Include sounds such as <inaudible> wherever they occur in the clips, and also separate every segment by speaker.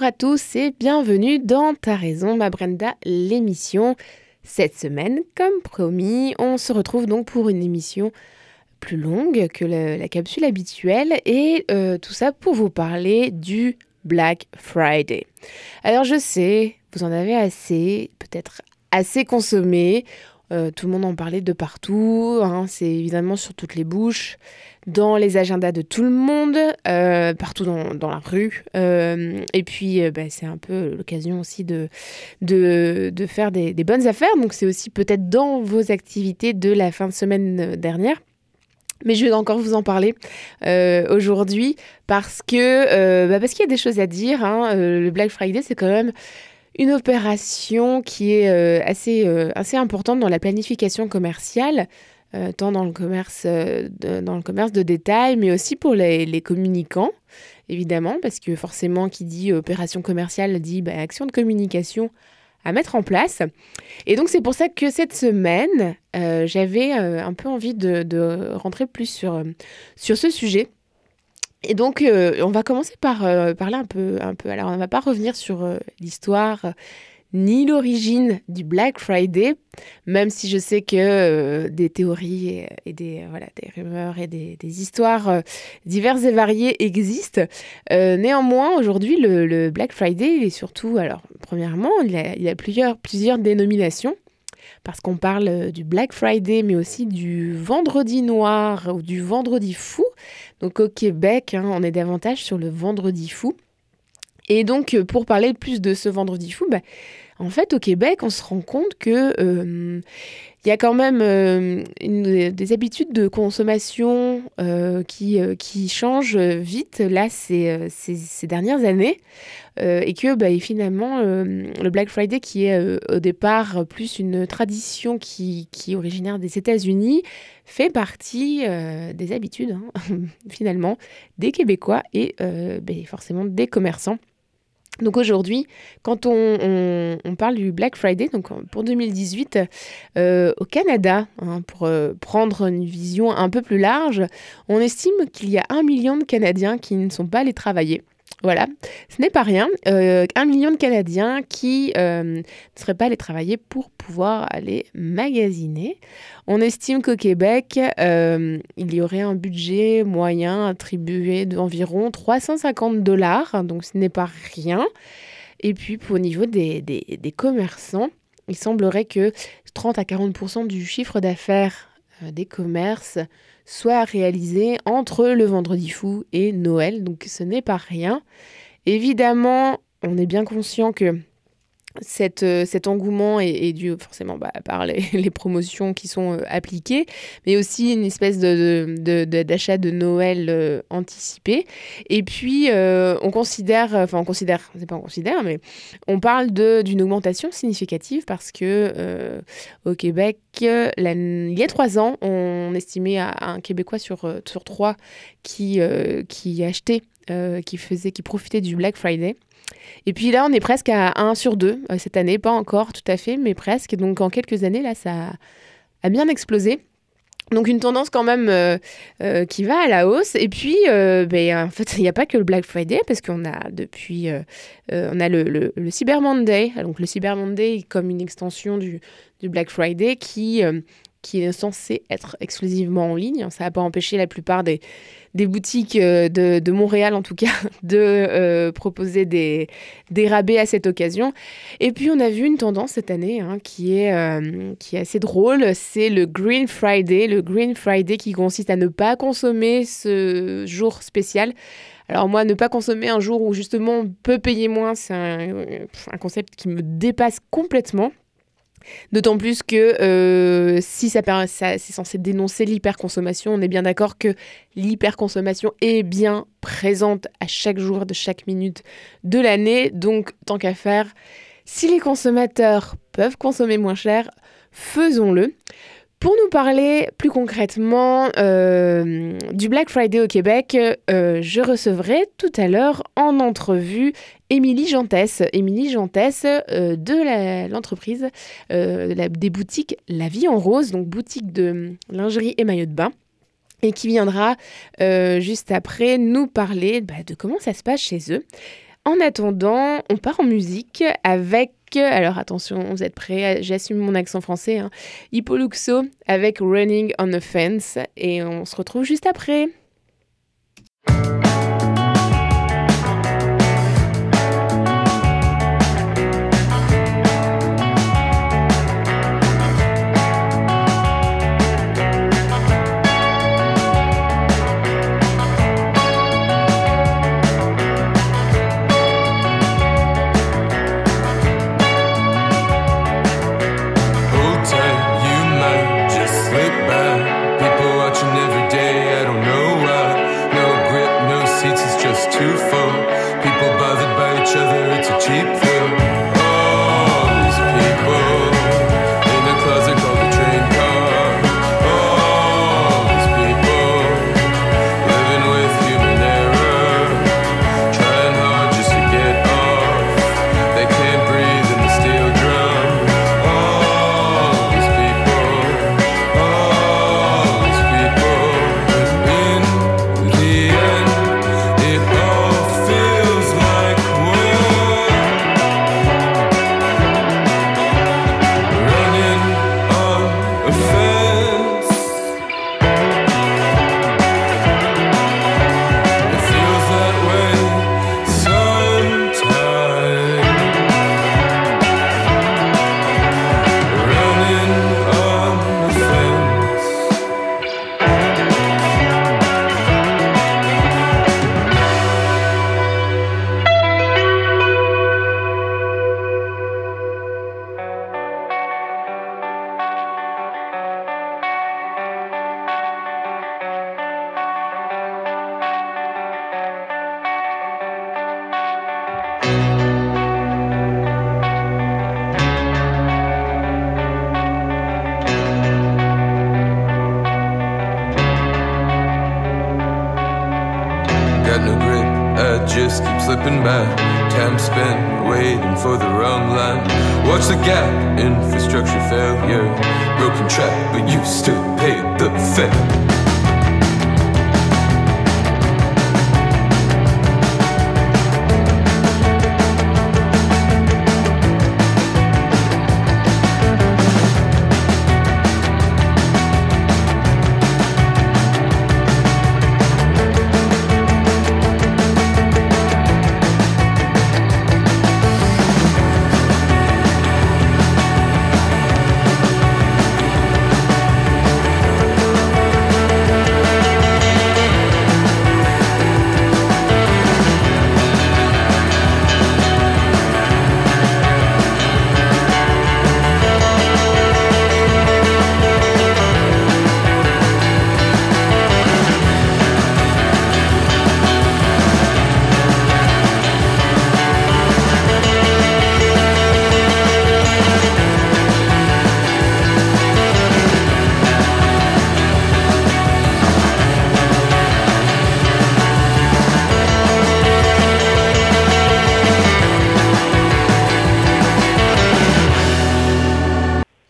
Speaker 1: Bonjour à tous et bienvenue dans Ta raison, ma Brenda, l'émission. Cette semaine, comme promis, on se retrouve donc pour une émission plus longue que la, capsule habituelle et euh, tout ça pour vous parler du Black Friday. Alors je sais, vous en avez assez, peut-être assez consommé. Euh, tout le monde en parlait de partout, hein. c'est évidemment sur toutes les bouches, dans les agendas de tout le monde, euh, partout dans, la rue. Euh, et puis, bah, c'est un peu l'occasion aussi de, de, faire des, bonnes affaires. Donc, c'est aussi peut-être dans vos activités de la fin de semaine dernière. Mais je vais encore vous en parler aujourd'hui parce que bah, parce qu'il y a des choses à dire. Hein. le Black Friday, c'est quand même une opération qui est euh, assez, euh, assez importante dans la planification commerciale, euh, tant dans le, commerce, de, dans le commerce de détail, mais aussi pour les, communicants, évidemment, parce que forcément, qui dit opération commerciale dit bah, action de communication à mettre en place. Et donc c'est pour ça que cette semaine, j'avais un peu envie de, de, rentrer plus sur, sur ce sujet et donc, euh, on va commencer par euh, parler un peu, un peu. Alors, on ne va pas revenir sur euh, l'histoire ni l'origine du Black Friday, même si je sais que des théories et, des, voilà, des rumeurs et des, histoires diverses et variées existent. néanmoins, aujourd'hui, le, Black Friday, est surtout, alors, premièrement, il a, il a plusieurs, plusieurs dénominations parce qu'on parle du Black Friday, mais aussi du vendredi noir ou du vendredi fou. Donc au Québec, hein, on est davantage sur le vendredi fou. Et donc euh, pour parler plus de ce vendredi fou, bah, en fait au Québec, on se rend compte que euh, il y a quand même euh, des habitudes de consommation qui, qui changent vite là ces, ces, dernières années et que bah, finalement le Black Friday qui est au départ plus une tradition qui, est originaire des États-Unis fait partie euh, des habitudes, hein, <laughs> finalement, des Québécois et euh, ben, forcément des commerçants. Donc aujourd'hui, quand on, parle du Black Friday, donc pour 2018, euh, au Canada, hein, pour prendre une vision un peu plus large, on estime qu'il y a un million de Canadiens qui ne sont pas allés travailler. Voilà, ce n'est pas rien. Euh, un million de Canadiens qui euh, ne seraient pas allés travailler pour pouvoir aller magasiner. On estime qu'au Québec, euh, il y aurait un budget moyen attribué d'environ 350 dollars, donc ce n'est pas rien. Et puis, au niveau des, des commerçants, il semblerait que 30 à 40 du chiffre d'affaires des commerces soit réalisé entre le vendredi fou et Noël, donc ce n'est pas rien. Évidemment, on est bien conscient que cette, euh, cet engouement est, dû forcément bah, par <laughs> les, promotions qui sont euh, appliquées, mais aussi une espèce de, d'achat de, Noël euh, anticipé. Et puis, on considère, enfin on considère, c'est pas on considère, mais on parle d'une augmentation significative parce que au Québec, il y a trois ans, on estimait à, un Québécois sur, sur trois qui, qui achetait, qui faisait, qui profitait du Black Friday. Et puis là, on est presque à 1 sur 2 euh, cette année, pas encore tout à fait, mais presque. Donc en quelques années, là, ça a bien explosé. Donc une tendance quand même euh, euh, qui va à la hausse. Et puis, ben, en fait, <laughs> il n'y a pas que le Black Friday, parce qu'on a depuis, on a le, le, Cyber Monday. Donc le Cyber Monday comme une extension du, du Black Friday qui, qui est censé être exclusivement en ligne. Ça n'a pas empêché la plupart des, des boutiques euh, de, Montréal, en tout cas, <laughs> de euh, proposer des, des rabais à cette occasion. Et puis, on a vu une tendance cette année hein, qui, est, euh, qui est assez drôle. C'est le Green Friday. Le Green Friday qui consiste à ne pas consommer ce jour spécial. Alors moi, ne pas consommer un jour où justement on peut payer moins, c'est un, concept qui me dépasse complètement. D'autant plus que euh, si ça, c'est censé dénoncer l'hyperconsommation, on est bien d'accord que l'hyperconsommation est bien présente à chaque jour de chaque minute de l'année. Donc, tant qu'à faire, si les consommateurs peuvent consommer moins cher, faisons-le. Pour nous parler plus concrètement euh, du Black Friday au Québec, euh, je recevrai tout à l'heure en entrevue Émilie Jantès. Émilie Jantès euh, de l'entreprise des boutiques La Vie en Rose, donc boutique de lingerie et maillot de bain et qui viendra juste après nous parler bah, de comment ça se passe chez eux. En attendant, on part en musique avec, alors attention, vous êtes prêts, j'assume mon accent français, hein, Hippoluxo avec Running on the Fence et on se retrouve juste après. failure. Broken trap, but you still pay the fare.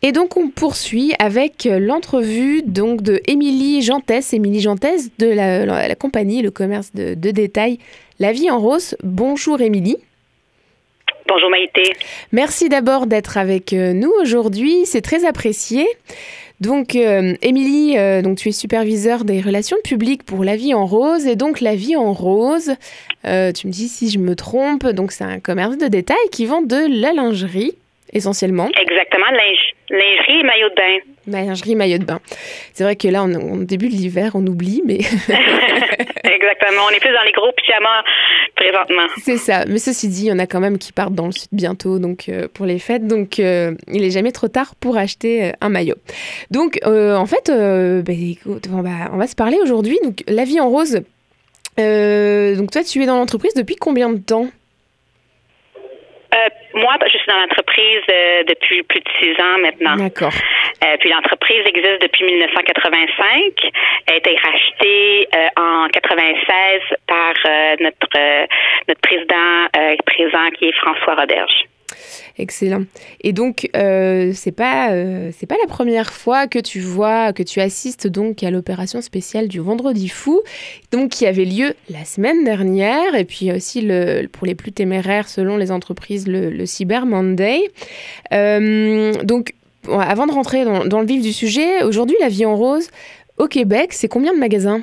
Speaker 1: Et donc on poursuit avec l'entrevue donc de Émilie Jantès, Émilie Jantès de la, compagnie Le Commerce de, détail La Vie en Rose. Bonjour Émilie.
Speaker 2: Bonjour Maïté.
Speaker 1: Merci d'abord d'être avec euh, nous aujourd'hui, c'est très apprécié. Donc, euh, Émilie, euh, donc tu es superviseur des relations publiques pour La Vie en Rose. Et donc, La Vie en Rose, tu me dis si je me trompe, donc c'est un commerce de détail qui vend de la lingerie essentiellement.
Speaker 2: Exactement, lingerie et maillot de bain.
Speaker 1: Lingerie, maillot de bain. C'est vrai que là, on, on début de l'hiver, on oublie, mais. <laughs> <laughs>
Speaker 2: Exactement, on est plus dans les gros pyjamas présentement.
Speaker 1: C'est ça, mais ceci dit, il y en a quand même qui partent dans le sud bientôt, donc euh, pour les fêtes, donc euh, il n'est jamais trop tard pour acheter euh, un maillot. Donc, en fait, ben, écoute, on, va, on va se parler aujourd'hui. Donc, la vie en rose. donc, toi, tu es dans l'entreprise depuis combien de temps?
Speaker 2: Moi, je suis dans l'entreprise euh, depuis plus de six ans maintenant.
Speaker 1: D'accord.
Speaker 2: Euh, puis l'entreprise existe depuis 1985. Elle a été rachetée en 96 par notre notre président présent qui est François Roberge.
Speaker 1: Excellent. Et donc, euh, c'est pas, euh, c'est pas la première fois que tu vois, que tu assistes donc à l'opération spéciale du Vendredi fou, donc qui avait lieu la semaine dernière, et puis aussi le, pour les plus téméraires, selon les entreprises, le, Cyber Monday. Euh, donc, avant de rentrer dans, dans le vif du sujet, aujourd'hui, la vie en rose au Québec, c'est combien de magasins?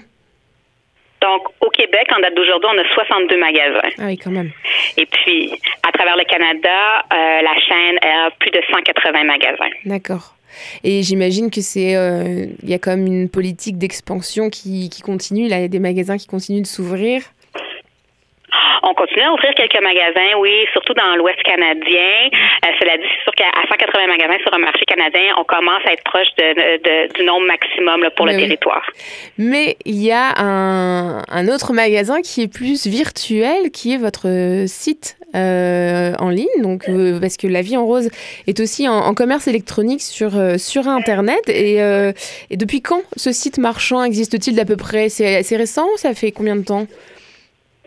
Speaker 2: Donc, au Québec, en date d'aujourd'hui, on a 62 magasins.
Speaker 1: Ah oui, quand même.
Speaker 2: Et puis, à travers le Canada, euh, la chaîne a plus de 180 magasins.
Speaker 1: D'accord. Et j'imagine que c'est, euh, il y a comme une politique d'expansion qui, qui continue. Là, il y a des magasins qui continuent de s'ouvrir.
Speaker 2: On continue à ouvrir quelques magasins, oui, surtout dans l'Ouest canadien. Euh, cela dit, c'est sûr qu'à 180 magasins sur un marché canadien, on commence à être proche de, du nombre maximum pour le territoire.
Speaker 1: Mais il y a un, un, autre magasin qui est plus virtuel, qui est votre site euh, en ligne. Donc, euh, parce que la vie en rose est aussi en, commerce électronique sur, sur Internet. Et, et depuis quand ce site marchand existe-t-il d'à peu près? C'est assez récent Ça fait combien de temps?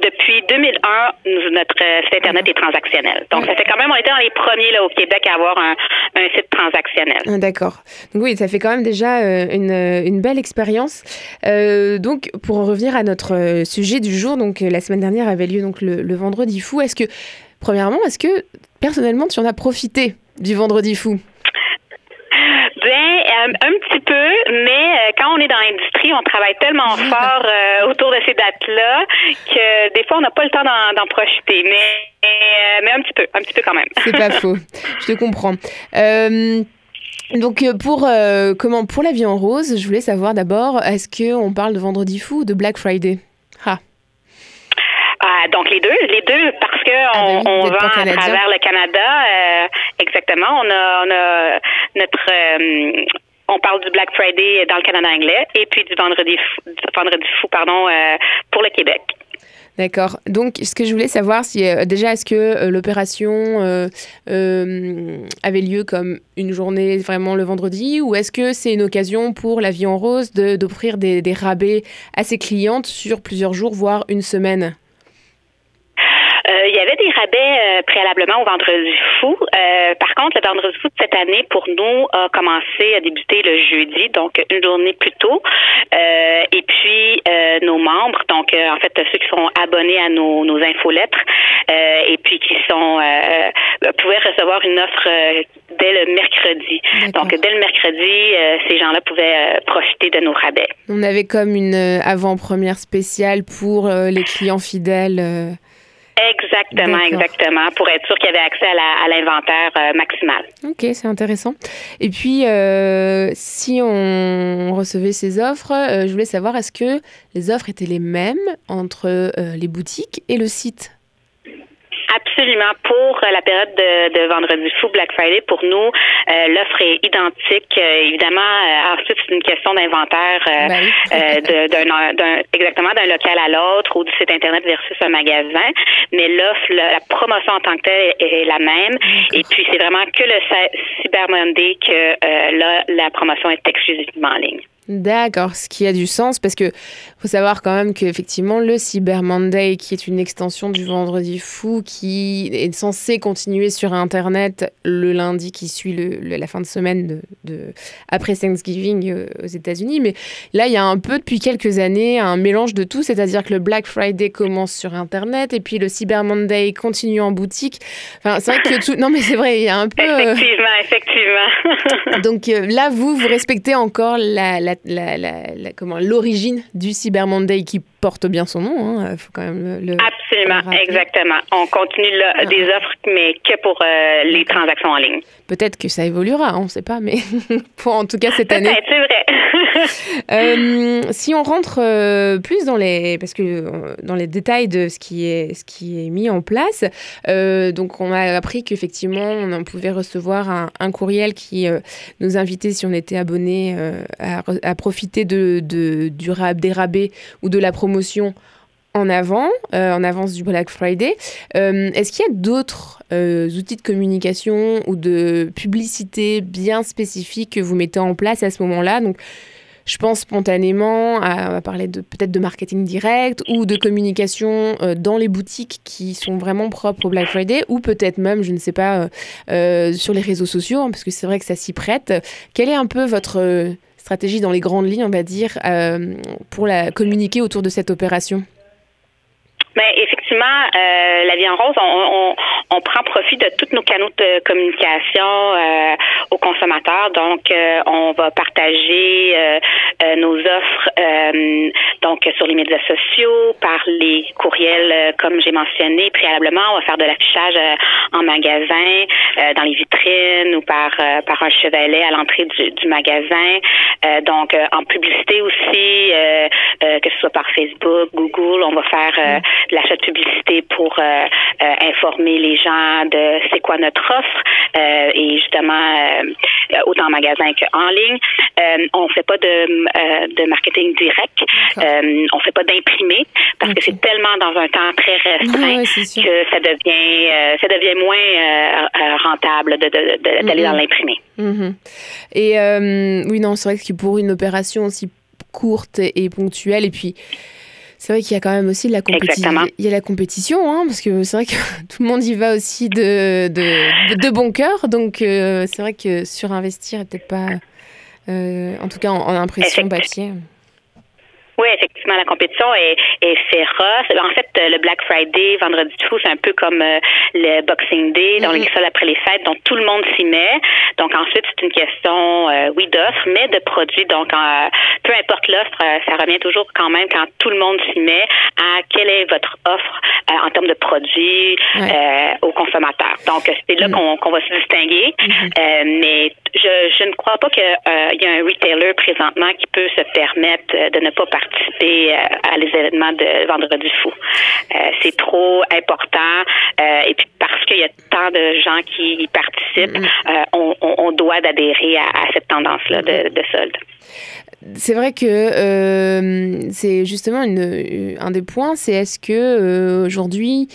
Speaker 2: Depuis 2001, notre site Internet est transactionnel. Donc, ça fait quand même, on était dans les premiers là, au Québec à avoir un, site transactionnel.
Speaker 1: Ah, d'accord. Donc, oui, ça fait quand même déjà euh, une, une, belle expérience. Euh, donc, pour en revenir à notre euh, sujet du jour, donc la semaine dernière avait lieu donc le, le Vendredi fou. Est-ce que, premièrement, est-ce que personnellement tu en as profité du Vendredi fou?
Speaker 2: Ben, un, petit peu, mais euh, quand on est dans l'industrie, on travaille tellement <laughs> fort euh, autour de ces dates-là que des fois, on n'a pas le temps d'en profiter. Mais, euh, mais un petit peu, un petit peu quand même.
Speaker 1: C'est pas <laughs> faux. Je te comprends. donc pour comment pour la vie en rose, je voulais savoir d'abord, est-ce que on parle de Vendredi fou ou de Black Friday?
Speaker 2: Ah. donc les deux, les deux parce que ah, ben on, vend à travers le Canada. exactement, on a, on a notre euh, on parle du Black Friday dans le Canada anglais et puis du vendredi fou, vendredi fou pardon euh, pour le Québec.
Speaker 1: D'accord. Donc, ce que je voulais savoir, c'est euh, déjà, est-ce que l'opération avait lieu comme une journée vraiment le vendredi ou est-ce que c'est une occasion pour la vie en rose d'offrir des, des rabais à ses clientes sur plusieurs jours, voire une semaine?
Speaker 2: euh, il y avait des rabais euh, préalablement au Vendredi fou. Euh, par contre, le Vendredi fou de cette année, pour nous, a commencé à débuter le jeudi, donc une journée plus tôt. et puis, nos membres, donc en fait ceux qui sont abonnés à nos, nos infolettres, et puis qui sont pouvaient recevoir une offre dès le mercredi. Donc, dès le mercredi, ces gens-là pouvaient profiter de nos rabais.
Speaker 1: On avait comme une avant-première spéciale pour les clients fidèles.
Speaker 2: Exactement, exactement, pour être sûr qu'il y avait accès à l'inventaire euh, maximal.
Speaker 1: Ok, c'est intéressant. Et puis, euh, si on recevait ces offres, euh, je voulais savoir, est-ce que les offres étaient les mêmes entre les boutiques et le site?
Speaker 2: Absolument. Pour euh, la période de, vendredi fou, Black Friday, pour nous, euh, l'offre est identique. Euh, évidemment, ensuite, c'est une question d'inventaire ben d'un, exactement d'un local à l'autre ou du site Internet versus un magasin. Mais l'offre, la, promotion en tant que telle est, la même. Et puis, c'est vraiment que le Cyber Monday que là, la promotion est exclusivement en ligne.
Speaker 1: D'accord, ce qui a du sens parce que faut savoir quand même qu'effectivement le Cyber Monday, qui est une extension du Vendredi Fou, qui est censé continuer sur Internet le lundi qui suit le, la fin de semaine de, après Thanksgiving euh, aux États-Unis, mais là il y a un peu depuis quelques années un mélange de tout, c'est-à-dire que le Black Friday commence sur Internet et puis le Cyber Monday continue en boutique. Enfin, c'est vrai que tout. Non, mais c'est vrai, il y a un peu.
Speaker 2: Euh, effectivement, effectivement.
Speaker 1: Donc euh, là, vous, vous respectez encore la la, comment l'origine du Cyber Monday qui porte bien son nom. Hein, faut quand même le,
Speaker 2: Absolument, exactement. On continue ah. des offres, mais que pour euh, les transactions en ligne.
Speaker 1: Peut-être que ça évoluera, on ne sait pas, mais <laughs> pour en tout cas cette année.
Speaker 2: c'est vrai. <laughs>
Speaker 1: Euh, si on rentre euh, plus dans les, parce que dans les détails de ce qui est, ce qui est mis en place, donc on a appris qu'effectivement on pouvait recevoir un, courriel qui nous invitait si on était abonné à, profiter de, du des rabais ou de la promotion en avant, euh, en avance du Black Friday. Euh, est-ce qu'il y a d'autres euh, outils de communication ou de publicité bien spécifiques que vous mettez en place à ce moment-là? Je pense spontanément à, parler de peut-être de marketing direct ou de communication dans les boutiques qui sont vraiment propres au Black Friday ou peut-être même, je ne sais pas, sur les réseaux sociaux, hein, parce que c'est vrai que ça s'y prête. Quelle est un peu votre stratégie dans les grandes lignes, on va dire, pour la, communiquer autour de cette opération?
Speaker 2: Ben, effectivement, euh, la vie en rose, on, on, prend profit de tous nos canaux de communication euh, aux consommateurs. Donc, euh, on va partager nos offres donc sur les médias sociaux, par les courriels, comme j'ai mentionné préalablement. On va faire de l'affichage en magasin, dans les vitrines ou par par un chevalet à l'entrée du, du, magasin. donc, en publicité aussi, que ce soit par Facebook, Google, on va faire l'achat de publicité pour euh, euh, informer les gens de c'est quoi notre offre euh, et justement autant en magasin qu'en ligne. on fait pas de, de marketing direct. on fait pas d'imprimé parce que c'est tellement dans un temps très restreint que ça devient ça devient moins rentable d'aller de, de, dans l'imprimé.
Speaker 1: Mm-hmm. Et oui, non, c'est vrai que pour une opération aussi courte et ponctuelle, et puis c'est vrai qu'il y a quand même aussi de la compétition. Il y a la compétition, hein, parce que c'est vrai que <laughs> tout le monde y va aussi de, de, de, bon cœur. Donc, euh, c'est vrai que surinvestir n'est peut-être pas, euh, en tout cas en, en impression papier.
Speaker 2: Oui, effectivement, la compétition est, est féroce. En fait, le Black Friday, vendredi fou, c'est un peu comme euh, le Boxing Day, dans les mm-hmm. après les fêtes. Donc, tout le monde s'y met. Donc, ensuite, c'est une question, euh, oui, d'offres, mais de produits. Donc, euh, peu importe l'offre, ça revient toujours quand même quand tout le monde s'y met à quelle est votre offre en termes de produits aux consommateurs. Donc, c'est là mm-hmm. qu'on va se distinguer. Mm-hmm. mais je, je ne crois pas qu'il y a un retailer présentement qui peut se permettre de ne pas participer euh, à les événements de Vendredi fou. Euh, c'est trop important euh, et puis qu'il y a tant de gens qui y participent, mm-hmm. on, doit adhérer à, cette tendance-là de, de solde.
Speaker 1: C'est vrai que c'est justement une, un des points, c'est est-ce que aujourd'hui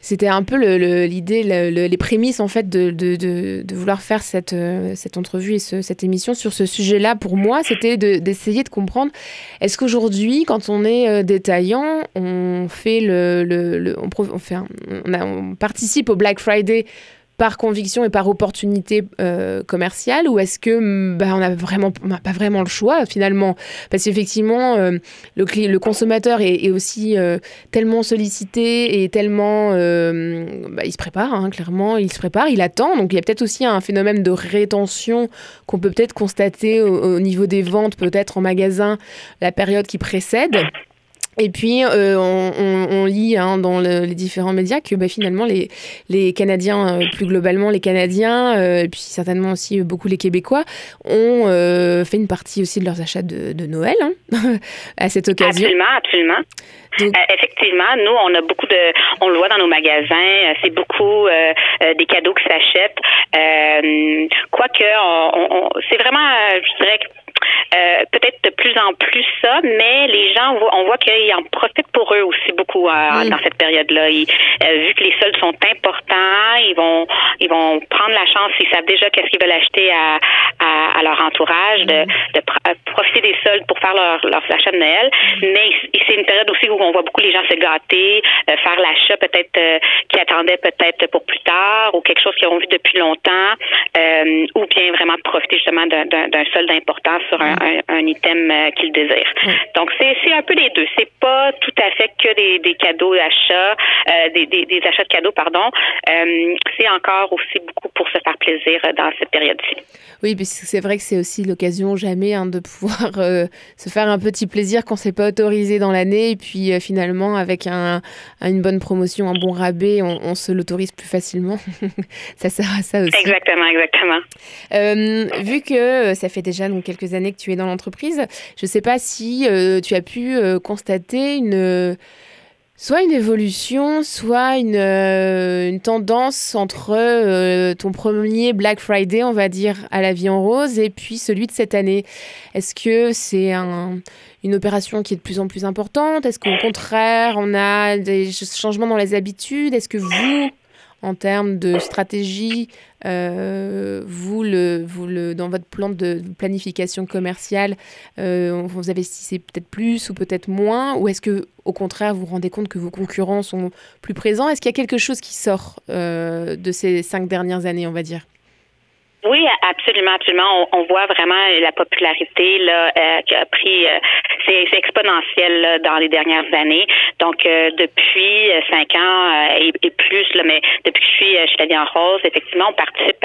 Speaker 1: c'était un peu l'idée, les prémices en fait de, de, vouloir faire cette, euh, cette entrevue et cette émission sur ce sujet-là. Pour moi, c'était d'essayer de, comprendre est-ce qu'aujourd'hui, quand on est euh, détaillant, on fait le, on participe au Black Friday par conviction et par opportunité euh, commerciale ou est-ce que mm, bah, on n'a vraiment pas vraiment le choix finalement? Parce qu'effectivement euh, le, le consommateur est, aussi euh, tellement sollicité et tellement bah, il se prépare hein, clairement il se prépare il attend. Donc il y a peut-être aussi un phénomène de rétention qu'on peut peut-être constater au, au niveau des ventes peut-être en magasin la période qui précède et puis, euh, on, lit hein, dans les différents médias que bah, finalement, les, les Canadiens, euh, plus globalement les Canadiens, euh, et puis certainement aussi beaucoup les Québécois, ont fait une partie aussi de leurs achats de, Noël hein, <laughs> à cette occasion.
Speaker 2: Absolument, absolument. Effectivement, nous, on a beaucoup de, on le voit dans nos magasins, c'est beaucoup des cadeaux qui s'achètent. quoique, on, c'est vraiment, je dirais, euh, peut-être de plus en plus ça, mais les gens, on voit qu'ils en profitent pour eux aussi beaucoup euh, dans cette période-là. Euh, vu que les soldes sont importants, ils vont ils vont prendre la chance, ils savent déjà qu'est-ce qu'ils veulent acheter à, à, leur entourage, de, mm. de profiter des soldes pour faire leur, leurs achats de Noël. Mm. Mais c'est une période aussi où on voit beaucoup les gens se gâter, faire l'achat peut-être qui attendaient peut-être pour plus tard ou quelque chose qu'ils ont vu depuis longtemps, ou bien vraiment profiter justement d'un solde important sur un, un, item euh, qu'ils désirent. Donc, c'est un peu les deux. C'est pas tout à fait que des, des cadeaux d'achat, euh, des, des, des, achats de cadeaux, pardon. Euh, c'est encore aussi beaucoup pour se faire plaisir dans cette période-ci.
Speaker 1: Oui, puisque c'est vrai que c'est aussi l'occasion jamais hein, de pouvoir se faire un petit plaisir qu'on ne s'est pas autorisé dans l'année. Et puis finalement, avec un, une bonne promotion, un bon rabais, on, on se l'autorise plus facilement. <laughs> ça sert à ça aussi.
Speaker 2: Exactement, exactement.
Speaker 1: vu que ça fait déjà donc, quelques années que tu es dans l'entreprise. Je ne sais pas si euh, tu as pu euh, constater une soit une évolution, soit une, euh, tendance entre ton premier Black Friday, on va dire, à la vie en rose, et puis celui de cette année. Est-ce que c'est un, une opération qui est de plus en plus importante? Est-ce qu'au contraire, on a des changements dans les habitudes? Est-ce que vous, en termes de stratégie euh, vous, le, vous le, dans votre plan de planification commerciale, euh, vous investissez peut-être plus ou peut-être moins Ou est-ce que, au contraire, vous vous rendez compte que vos concurrents sont plus présents? Est-ce qu'il y a quelque chose qui sort euh, de ces cinq dernières années, on va dire?
Speaker 2: Oui, absolument, absolument. On, voit vraiment la popularité là, qui a pris, euh, c'est exponentiel dans les dernières années. Donc, depuis cinq ans mais depuis que je la Rose, effectivement, on participe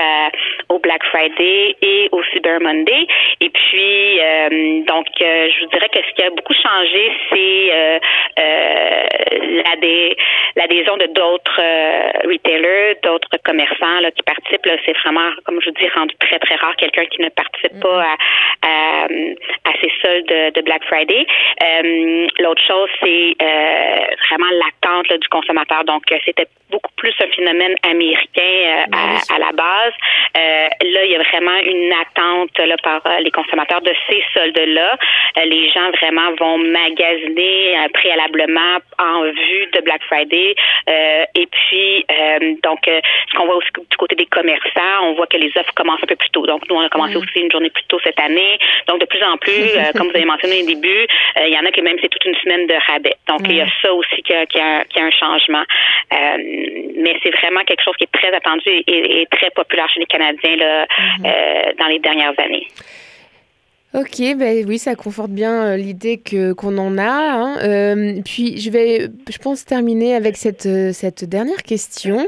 Speaker 2: au Black Friday et au Cyber Monday. Et puis, donc, je vous dirais que ce qui a beaucoup changé, c'est l'adhésion de d'autres retailers, d'autres commerçants là, qui participent. C'est vraiment, comme je vous dis, rendu très, très rare quelqu'un qui ne participe pas mm-hmm. à, à, ces soldes de, Black Friday. Euh, l'autre chose, c'est euh, vraiment l'attente du consommateur. Donc, euh, c'était beaucoup plus un phénomène américain ben à, la base. là, il y a vraiment une attente là, par les consommateurs de ces soldes-là. les gens vraiment vont magasiner préalablement en vue de Black Friday. et puis, donc, ce qu'on voit aussi du côté des commerçants, on voit que les offres commence un peu plus tôt. Donc, nous, on a commencé aussi une journée plus tôt cette année. Donc, de plus en plus, euh, <laughs> comme vous avez mentionné au début, euh, il y en a qui même c'est toute une semaine de rabais. Donc, il y a ça aussi qui a, qui a, un changement. Euh, mais c'est vraiment quelque chose qui est très attendu et, très populaire chez les Canadiens là, mm-hmm. dans les dernières années.
Speaker 1: Ok, ben oui, ça conforte bien euh, l'idée que qu'on en a. Hein. Euh, puis je vais, je pense, terminer avec cette, euh, cette dernière question.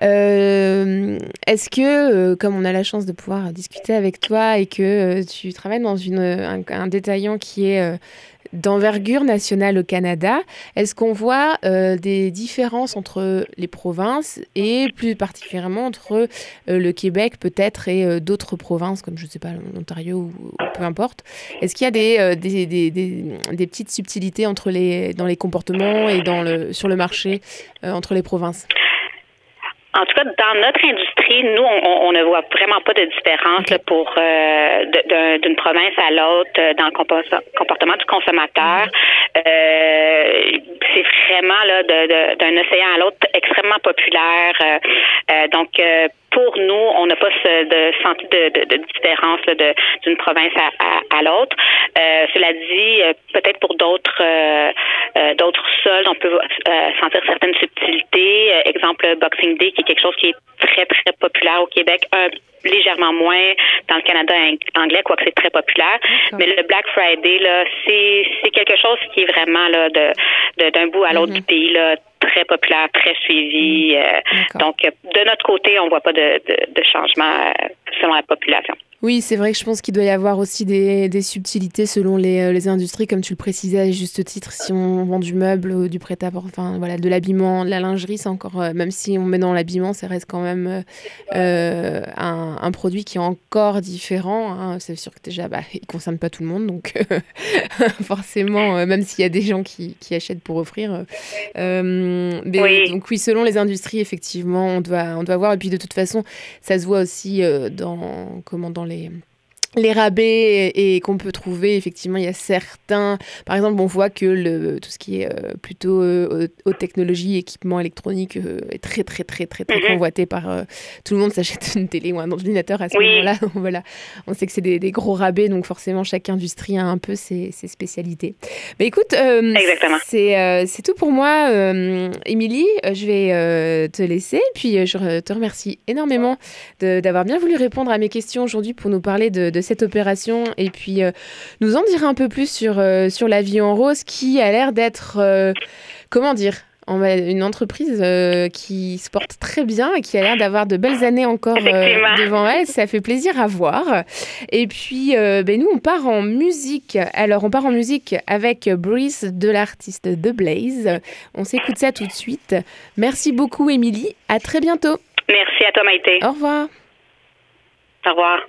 Speaker 1: Est-ce que, comme on a la chance de pouvoir discuter avec toi et que tu travailles dans une, un détaillant qui est d'envergure nationale au Canada, est-ce qu'on voit euh, des différences entre les provinces et plus particulièrement entre euh, le Québec peut-être et euh, d'autres provinces comme je ne sais pas l'Ontario ou, peu importe? Est-ce qu'il y a des, des, des, des, petites subtilités entre les, dans les comportements et dans le, sur le marché entre les provinces?
Speaker 2: En tout cas, dans notre industrie, nous, on, ne voit vraiment pas de différence pour euh, d'une province à l'autre euh, dans le comportement du consommateur. Euh, c'est vraiment là d'un océan à l'autre extrêmement populaire. donc pour nous, on n'a pas ce, de senti de, de, différence d'une province à, à, l'autre. Euh, cela dit, euh, peut-être pour d'autres euh, d'autres sols, on peut sentir certaines subtilités. exemple, Boxing Day, qui est quelque chose qui est très, très populaire au Québec, un légèrement moins dans le Canada anglais, quoique c'est très populaire. Mais le Black Friday, là, c'est, c'est quelque chose qui est vraiment là de, d'un bout à l'autre du mm-hmm. pays, là, très populaire, très suivi. Mm. donc, de notre côté, on voit pas de, de, de changement selon la population.
Speaker 1: Oui, c'est vrai que je pense qu'il doit y avoir aussi des, des subtilités selon les, euh, les, industries, comme tu le précisais à juste titre. Si on vend du meuble, ou du prêt-à-porter, enfin voilà, de l'habillement, de la lingerie, c'est encore, euh, même si on met dans l'habillement, ça reste quand même euh, un, un, produit qui est encore différent. Hein. C'est sûr que déjà, bah, il ne concerne pas tout le monde, donc <laughs> forcément, même s'il y a des gens qui, qui achètent pour offrir. Mais, oui. Donc oui, selon les industries, effectivement, on doit, on doit voir. Et puis de toute façon, ça se voit aussi dans, comment, dans les les rabais et, qu'on peut trouver, effectivement, il y a certains. Par exemple, on voit que le, tout ce qui est euh, plutôt euh, haute technologie, équipement électronique euh, est très, très, très, très, très mhm. convoité par tout le monde. S'achète une télé ou un ordinateur à ce moment-là. <laughs> voilà. On sait que c'est des, gros rabais, donc forcément, chaque industrie a un peu ses, spécialités. Mais écoute, c'est tout pour moi, Émilie. je vais te laisser. Puis je te remercie énormément d'avoir bien voulu répondre à mes questions aujourd'hui pour nous parler de cette opération et puis euh, nous en dire un peu plus sur, euh, sur la vie en rose qui a l'air d'être, euh, comment dire, une entreprise qui se porte très bien et qui a l'air d'avoir de belles années encore devant elle. Ça fait plaisir à voir. Et puis, ben nous, on part en musique. Alors, on part en musique avec Breeze de l'artiste The Blaze. On s'écoute ça tout de suite. Merci beaucoup, Émilie. À très bientôt.
Speaker 2: Merci à toi, Maïté.
Speaker 1: Au revoir.
Speaker 2: Au revoir.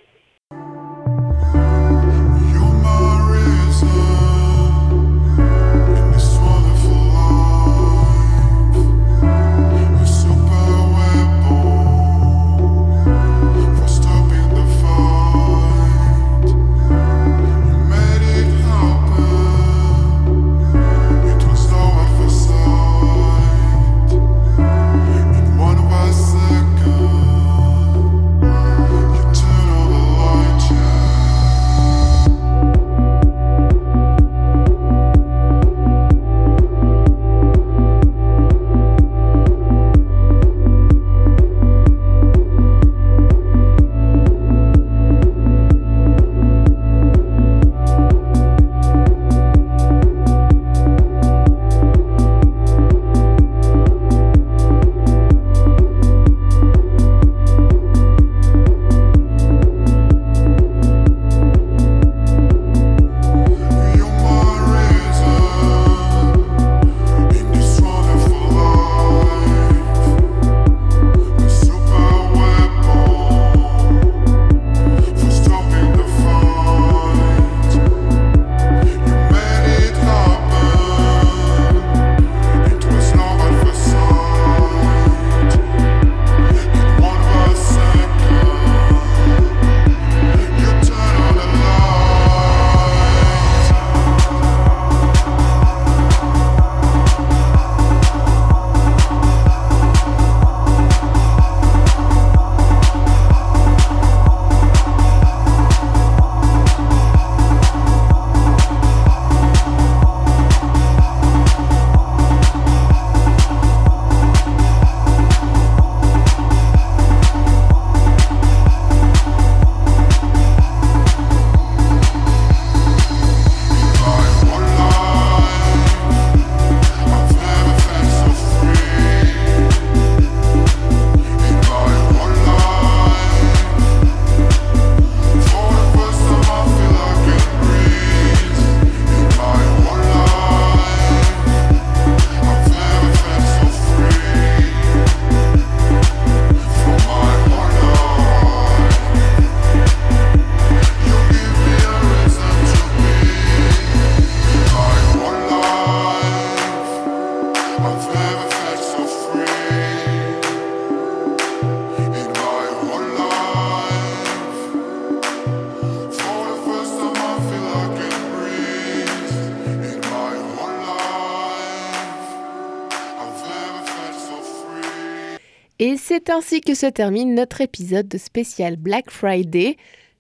Speaker 1: Et c'est ainsi que se termine notre épisode de spécial Black Friday.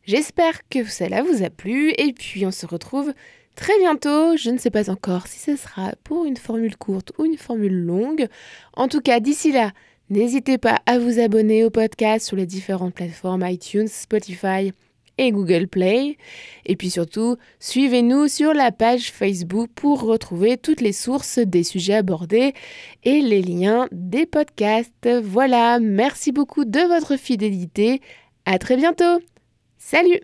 Speaker 1: J'espère que cela vous a plu et puis on se retrouve très bientôt. Je ne sais pas encore si ce sera pour une formule courte ou une formule longue. En tout cas, d'ici là, n'hésitez pas à vous abonner au podcast sur les différentes plateformes iTunes, Spotify Google Play. Et puis surtout, suivez-nous sur la page Facebook pour retrouver toutes les sources des sujets abordés et les liens des podcasts. Voilà, merci beaucoup de votre fidélité. À très bientôt. Salut